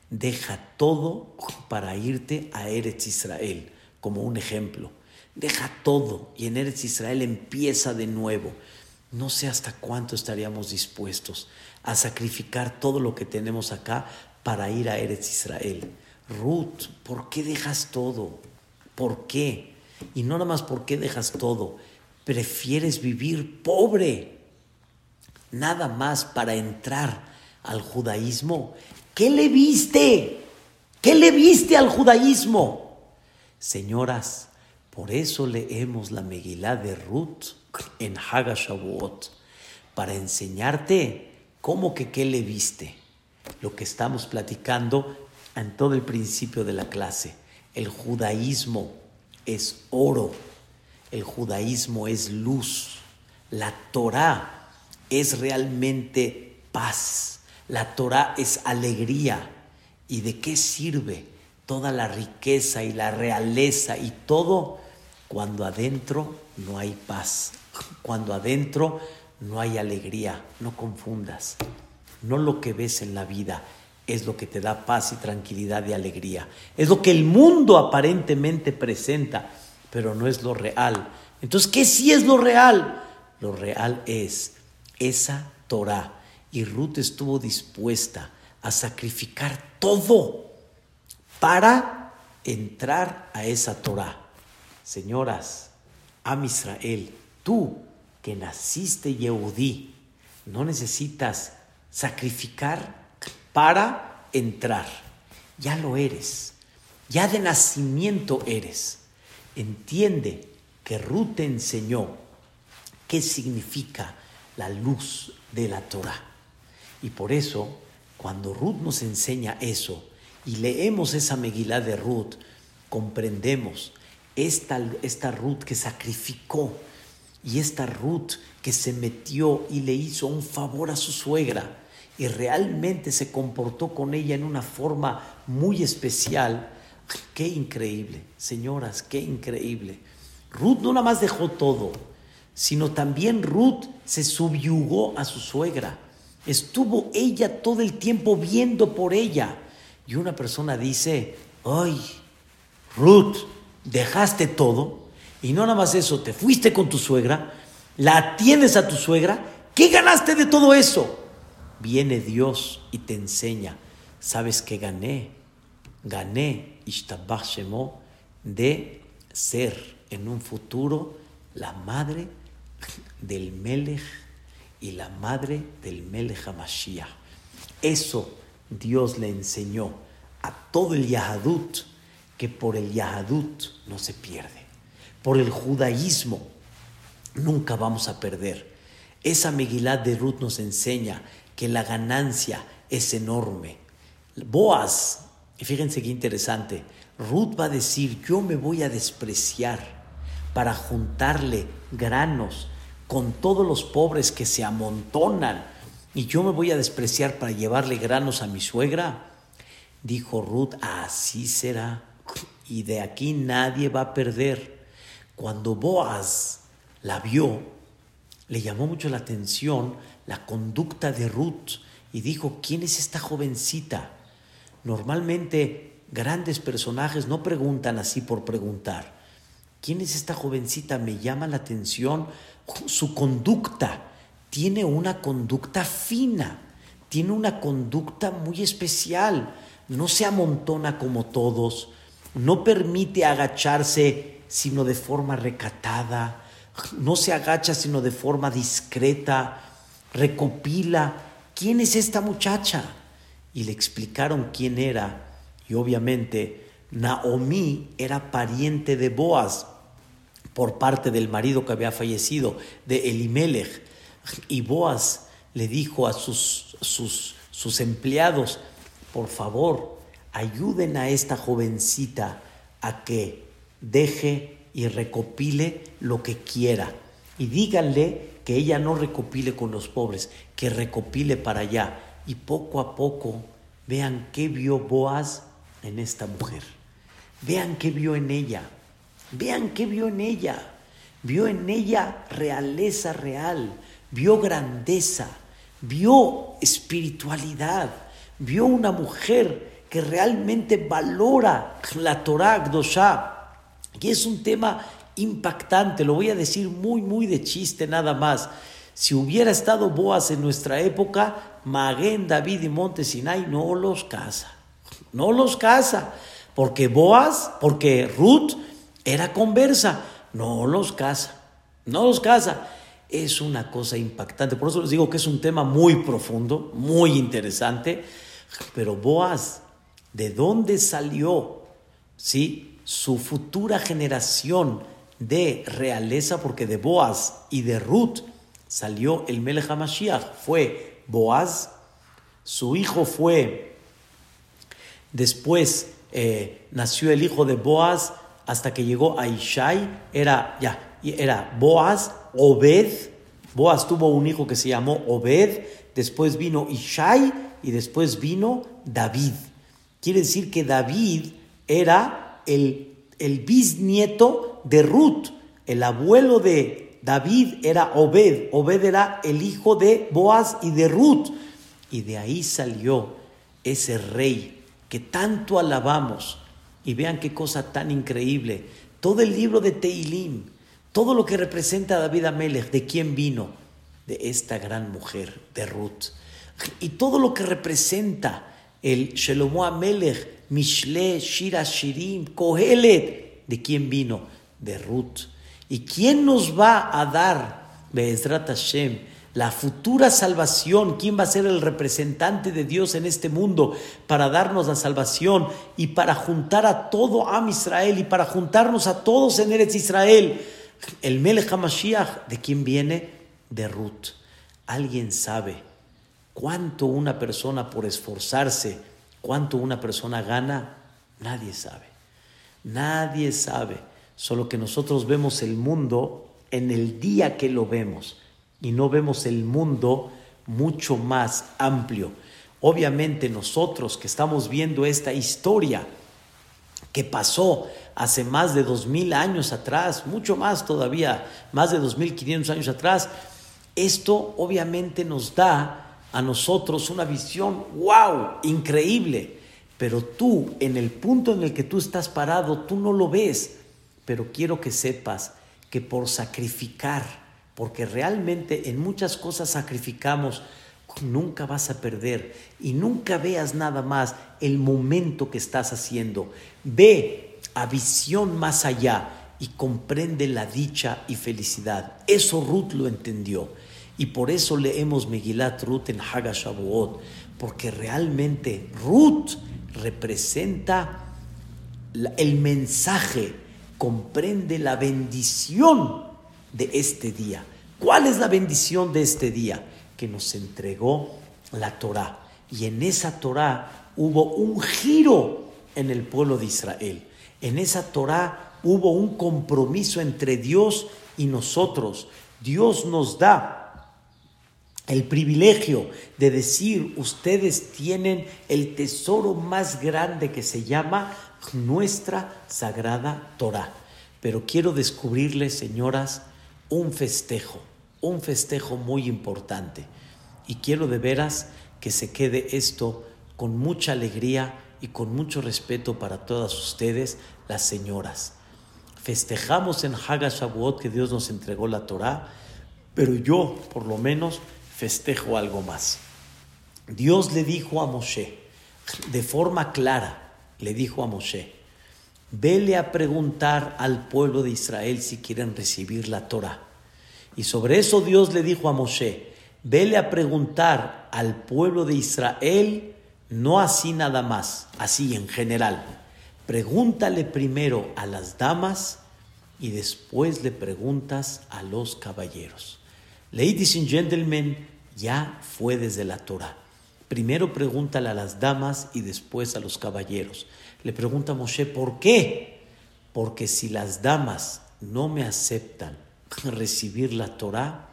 deja todo para irte a Eretz Israel, como un ejemplo, deja todo y en Eretz Israel empieza de nuevo. No sé hasta cuánto estaríamos dispuestos a sacrificar todo lo que tenemos acá para ir a Eretz Israel. Ruth, ¿por qué dejas todo? ¿Por qué? Y no nada más por qué dejas todo, prefieres vivir pobre nada más para entrar al judaísmo. ¿Qué le viste? ¿Qué le viste al judaísmo? Señoras, por eso leemos la Megilá de Ruth en Hagashavuot, para enseñarte cómo que qué le viste. Lo que estamos platicando en todo el principio de la clase. El judaísmo es oro, el judaísmo es luz, la Torah es realmente paz, la Torah es alegría. ¿Y de qué sirve toda la riqueza y la realeza y todo cuando adentro no hay paz, cuando adentro no hay alegría? No confundas, no lo que ves en la vida es lo que te da paz y tranquilidad y alegría. Es lo que el mundo aparentemente presenta, pero no es lo real. Entonces, ¿qué sí es lo real? Lo real es esa Torah. Y Ruth estuvo dispuesta a sacrificar todo para entrar a esa Torah. Señoras, Am Israel, tú que naciste Yehudí, no necesitas sacrificar para entrar. Ya lo eres. Ya de nacimiento eres. Entiende que Ruth te enseñó qué significa la luz de la Torah. Y por eso, cuando Ruth nos enseña eso y leemos esa Megilá de Ruth, comprendemos esta, esta Ruth que sacrificó y esta Ruth que se metió y le hizo un favor a su suegra y realmente se comportó con ella en una forma muy especial. Qué increíble, señoras, qué increíble. Ruth no nada más dejó todo, sino también Ruth se subyugó a su suegra. Estuvo ella todo el tiempo viendo por ella. Y una persona dice, ay, Ruth, dejaste todo y no nada más eso, te fuiste con tu suegra, la atiendes a tu suegra, ¿qué ganaste de todo eso? Viene Dios y te enseña, ¿sabes que gané? Gané, Ishtabach de ser en un futuro la madre del Melech y la madre del Melech HaMashiach. Eso Dios le enseñó a todo el Yahadut, que por el Yahadut no se pierde. Por el judaísmo nunca vamos a perder. Esa Megilá de Ruth nos enseña que la ganancia es enorme. Boaz, y fíjense qué interesante, Ruth va a decir, yo me voy a despreciar para juntarle granos con todos los pobres que se amontonan y yo me voy a despreciar para llevarle granos a mi suegra. Dijo Ruth, así será y de aquí nadie va a perder. Cuando Boaz la vio, le llamó mucho la atención la conducta de Ruth y dijo, ¿quién es esta jovencita? Normalmente grandes personajes no preguntan así por preguntar. ¿Quién es esta jovencita? Me llama la atención su conducta. Tiene una conducta fina, tiene una conducta muy especial. No se amontona como todos, no permite agacharse sino de forma recatada, no se agacha sino de forma discreta, recopila, ¿quién es esta muchacha? Y le explicaron quién era. Y obviamente Naomi era pariente de Boaz por parte del marido que había fallecido, de Elimelech. Y Boaz le dijo a sus, sus, sus empleados, por favor, ayuden a esta jovencita a que deje y recopile lo que quiera. Y díganle que ella no recopile con los pobres, que recopile para allá. Y poco a poco vean qué vio Boaz en esta mujer. Vean qué vio en ella. Vean qué vio en ella. Vio en ella realeza real, vio grandeza, vio espiritualidad, vio una mujer que realmente valora la Torah Gdosha. Y es un tema impactante, lo voy a decir muy, muy de chiste nada más. Si hubiera estado Boaz en nuestra época, Maguen, David y Montesinay no los casa, no los casa, porque Boaz, porque Ruth era conversa, no los casa, no los casa. Es una cosa impactante, por eso les digo que es un tema muy profundo, muy interesante, pero Boaz, ¿de dónde salió? ¿Sí? Su futura generación de realeza, porque de Boaz y de Ruth salió el Melech HaMashiach. Fue Boaz, su hijo fue, después eh, nació el hijo de Boaz, hasta que llegó a Ishai, era ya, era Boaz, Obed, Boaz tuvo un hijo que se llamó Obed, después vino Ishai y después vino David. Quiere decir que David era el, el bisnieto de Ruth, el abuelo de David era Obed, Obed era el hijo de Boaz y de Ruth. Y de ahí salió ese rey que tanto alabamos. Y vean qué cosa tan increíble. Todo el libro de Teilim, todo lo que representa a David Amelech, ¿de quién vino? De esta gran mujer, de Ruth. Y todo lo que representa el Shelomo Amelech, Mishle, Shira Shirim, Kohelet, ¿de quién vino? De Ruth. ¿Y quién nos va a dar, Be'ezrat Hashem, la futura salvación, quién va a ser el representante de Dios en este mundo para darnos la salvación y para juntar a todo Am Israel y para juntarnos a todos en Eretz Israel. El Melech HaMashiach, ¿de quién viene? De Ruth. ¿Alguien sabe cuánto una persona por esforzarse, cuánto una persona gana? Nadie sabe. Nadie sabe. Solo que nosotros vemos el mundo en el día que lo vemos y no vemos el mundo mucho más amplio. Obviamente nosotros que estamos viendo esta historia que pasó hace más de dos mil años atrás, mucho más todavía, más de dos mil quinientos años atrás, esto obviamente nos da a nosotros una visión, wow, increíble. Pero tú, en el punto en el que tú estás parado, tú no lo ves. Pero quiero que sepas que por sacrificar, porque realmente en muchas cosas sacrificamos, nunca vas a perder y nunca veas nada más el momento que estás haciendo. Ve a visión más allá y comprende la dicha y felicidad. Eso Ruth lo entendió y por eso leemos Megilat Ruth en Hagashavuot, porque realmente Ruth representa el mensaje, comprende la bendición de este día. ¿Cuál es la bendición de este día? Que nos entregó la Torah. Y en esa Torah hubo un giro en el pueblo de Israel. En esa Torah hubo un compromiso entre Dios y nosotros. Dios nos da el privilegio de decir, ustedes tienen el tesoro más grande que se llama nuestra sagrada Torah. Pero quiero descubrirles, señoras, un festejo, un festejo muy importante. Y quiero de veras que se quede esto con mucha alegría y con mucho respeto para todas ustedes, las señoras. Festejamos en Haga Shavuot que Dios nos entregó la Torah, pero yo, por lo menos, festejo algo más. Dios le dijo a Moshe, de forma clara, le dijo a Moshe, vele a preguntar al pueblo de Israel si quieren recibir la Torah. Y sobre eso Dios le dijo a Moshe, vele a preguntar al pueblo de Israel, no así nada más, así en general. Pregúntale primero a las damas y después le preguntas a los caballeros. Ladies and gentlemen, ya fue desde la Torah. Primero pregúntale a las damas y después a los caballeros. Le pregunta a Moshe, ¿por qué? Porque si las damas no me aceptan recibir la Torah,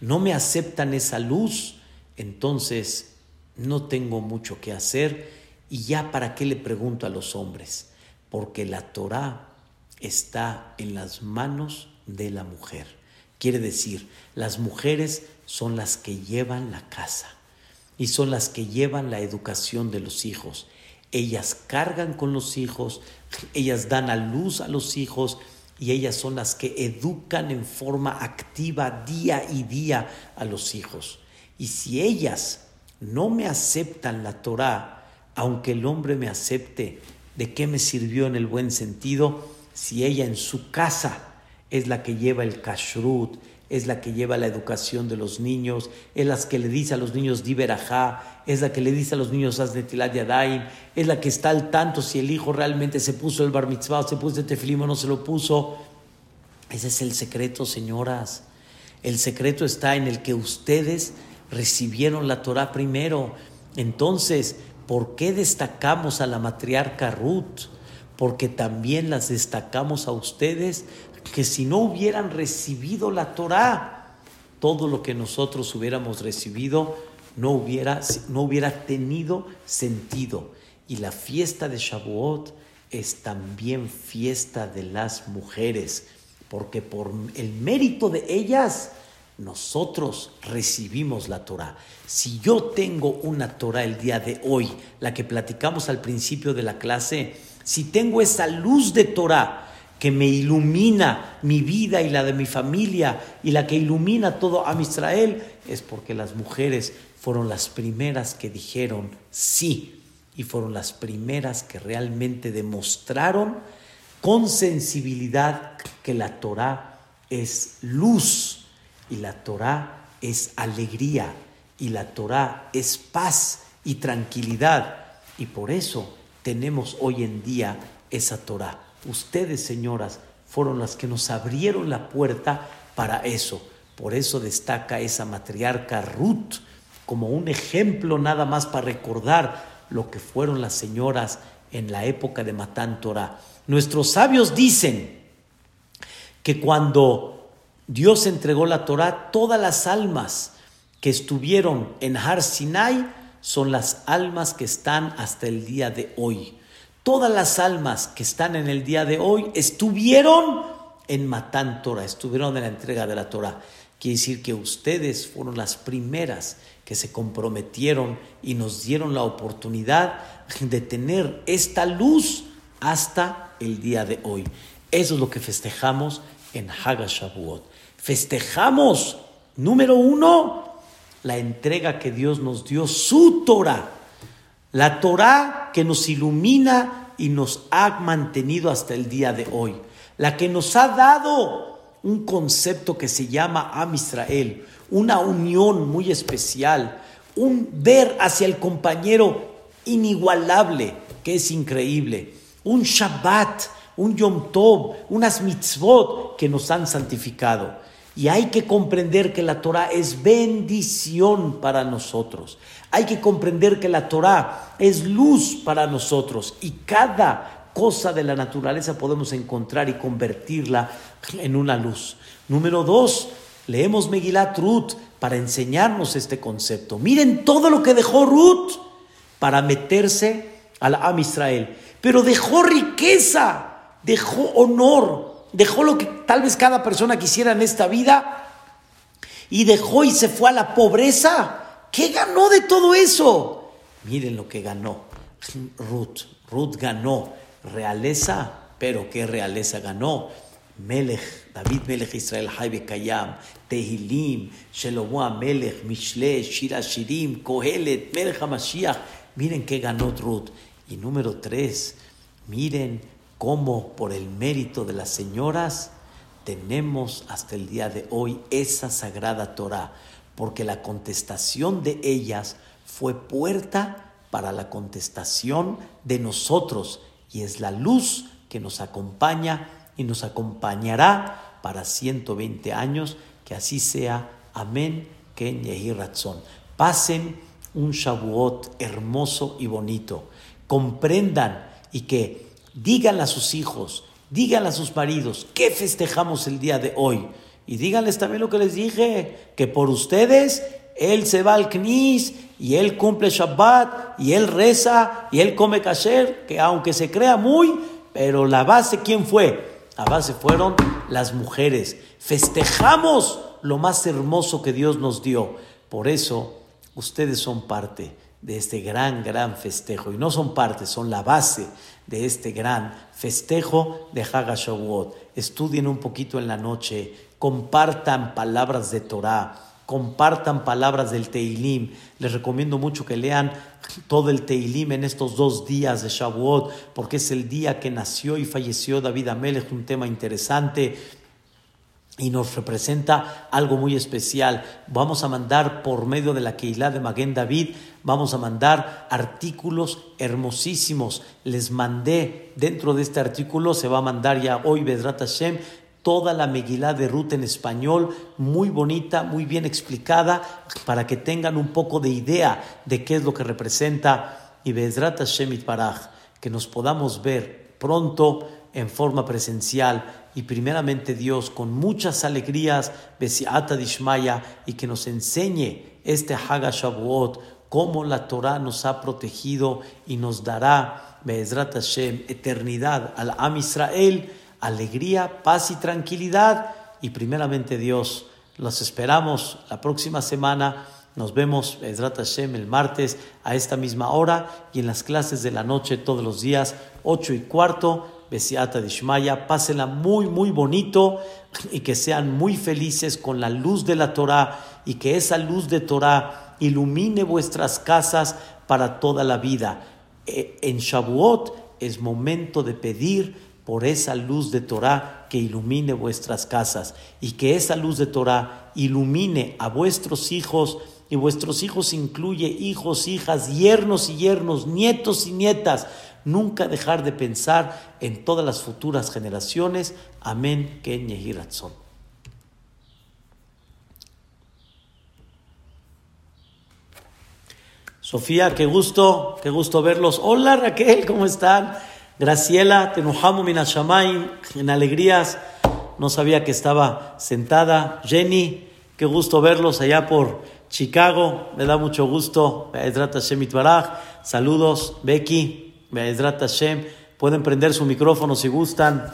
no me aceptan esa luz, entonces no tengo mucho que hacer y ya para qué le pregunto a los hombres, porque la Torah está en las manos de la mujer. Quiere decir, las mujeres son las que llevan la casa y son las que llevan la educación de los hijos. Ellas cargan con los hijos, ellas dan a luz a los hijos y ellas son las que educan en forma activa día y día a los hijos. Y si ellas no me aceptan la Torah, aunque el hombre me acepte, ¿de qué me sirvió en el buen sentido? Si ella en su casa es la que lleva el kashrut, es la que lleva la educación de los niños, es la que le dice a los niños di es la que le dice a los niños haz netilat yadayim, es la que está al tanto si el hijo realmente se puso el bar mitzvah se puso el tefilim o no se lo puso. Ese es el secreto, señoras. El secreto está en el que ustedes recibieron la Torah primero. Entonces, ¿por qué destacamos a la matriarca Ruth? porque también las destacamos a ustedes, que si no hubieran recibido la Torah, todo lo que nosotros hubiéramos recibido no hubiera, no hubiera tenido sentido. Y la fiesta de Shavuot es también fiesta de las mujeres, porque por el mérito de ellas nosotros recibimos la Torah. Si yo tengo una Torah el día de hoy, la que platicamos al principio de la clase, si tengo esa luz de Torah que me ilumina mi vida y la de mi familia y la que ilumina todo a Israel, es porque las mujeres fueron las primeras que dijeron sí y fueron las primeras que realmente demostraron con sensibilidad que la Torah es luz y la Torah es alegría y la Torah es paz y tranquilidad y por eso tenemos hoy en día esa Torah. Ustedes, señoras, fueron las que nos abrieron la puerta para eso. Por eso destaca esa matriarca Ruth como un ejemplo nada más para recordar lo que fueron las señoras en la época de Matán Torah. Nuestros sabios dicen que cuando Dios entregó la Torah, todas las almas que estuvieron en Har Sinai son las almas que están hasta el día de hoy. Todas las almas que están en el día de hoy estuvieron en Matán Torah, estuvieron en la entrega de la Torah. Quiere decir que ustedes fueron las primeras que se comprometieron y nos dieron la oportunidad de tener esta luz hasta el día de hoy. Eso es lo que festejamos en Hagashavuot. Festejamos, número uno, la entrega que Dios nos dio, su Torah. La Torah que nos ilumina y nos ha mantenido hasta el día de hoy. La que nos ha dado un concepto que se llama Am Israel, una unión muy especial, un ver hacia el compañero inigualable, que es increíble, un Shabbat, un Yom Tov, unas mitzvot que nos han santificado. Y hay que comprender que la Torah es bendición para nosotros. Hay que comprender que la Torah es luz para nosotros y cada cosa de la naturaleza podemos encontrar y convertirla en una luz. Número dos, leemos Megilat Ruth para enseñarnos este concepto. Miren todo lo que dejó Ruth para meterse al Am Israel. Pero dejó riqueza, dejó honor, dejó lo que tal vez cada persona quisiera en esta vida y dejó y se fue a la pobreza. ¿Qué ganó de todo eso? Miren lo que ganó Ruth. Ruth ganó realeza, pero ¿qué realeza ganó? Melech, David Melech Israel Haibe Kayam, Tehilim, Shelomo Melech, Mishle, Shira Shirim, Kohelet, Melech HaMashiach. Miren qué ganó Ruth. Y número tres, miren cómo por el mérito de las señoras tenemos hasta el día de hoy esa sagrada Torah, porque la contestación de ellas fue puerta para la contestación de nosotros y es la luz que nos acompaña y nos acompañará para 120 años. Que así sea. Amén. Ratzon. Pasen un Shavuot hermoso y bonito. Comprendan y que digan a sus hijos, digan a sus maridos, ¿qué festejamos el día de hoy? Y díganles también lo que les dije, que por ustedes él se va al Knis y él cumple Shabbat y él reza y él come kasher, que aunque se crea muy, pero la base, ¿quién fue? La base fueron las mujeres. Festejamos lo más hermoso que Dios nos dio. Por eso, ustedes son parte de este gran, gran festejo. Y no son parte, son la base de este gran festejo de Hagashavuot. Estudien un poquito en la noche, compartan palabras de Torah compartan palabras del Teilim. Les recomiendo mucho que lean todo el Teilim en estos dos días de Shavuot, porque es el día que nació y falleció David Amelech, un tema interesante y nos representa algo muy especial. Vamos a mandar por medio de la Keilah de Maguen David, vamos a mandar artículos hermosísimos. Les mandé dentro de este artículo, se va a mandar ya hoy Bedrat Hashem, toda la Megilá de Ruth en español, muy bonita, muy bien explicada, para que tengan un poco de idea de qué es lo que representa y Bezrat Hashem Baraj, que nos podamos ver pronto en forma presencial y primeramente Dios con muchas alegrías, Besiata Dishmaya, y que nos enseñe este Haga Shavuot, cómo la Torah nos ha protegido y nos dará, Be'ezrat Hashem, eternidad al Am Israel, alegría, paz y tranquilidad. Y primeramente Dios, los esperamos la próxima semana. Nos vemos, Be'ezrat Hashem, el martes a esta misma hora y en las clases de la noche todos los días, 8 y cuarto. Besiata Dishmaya, pásenla muy, muy bonito y que sean muy felices con la luz de la Torah y que esa luz de Torah ilumine vuestras casas para toda la vida. E, en Shavuot es momento de pedir por esa luz de Torah que ilumine vuestras casas y que esa luz de Torah ilumine a vuestros hijos y vuestros hijos incluye hijos, hijas, yernos y yernos, nietos y nietas. Nunca dejar de pensar en todas las futuras generaciones. Amén. Ken Yehiratzon. Sofía, qué gusto, qué gusto verlos. Hola Raquel, ¿cómo están? Graciela, Tenuhamu Minashamaim, en alegrías. No sabía que estaba sentada. Jenny, qué gusto verlos allá por Chicago, me da mucho gusto. Hashem Saludos, Becky, Hashem. Pueden prender su micrófono si gustan.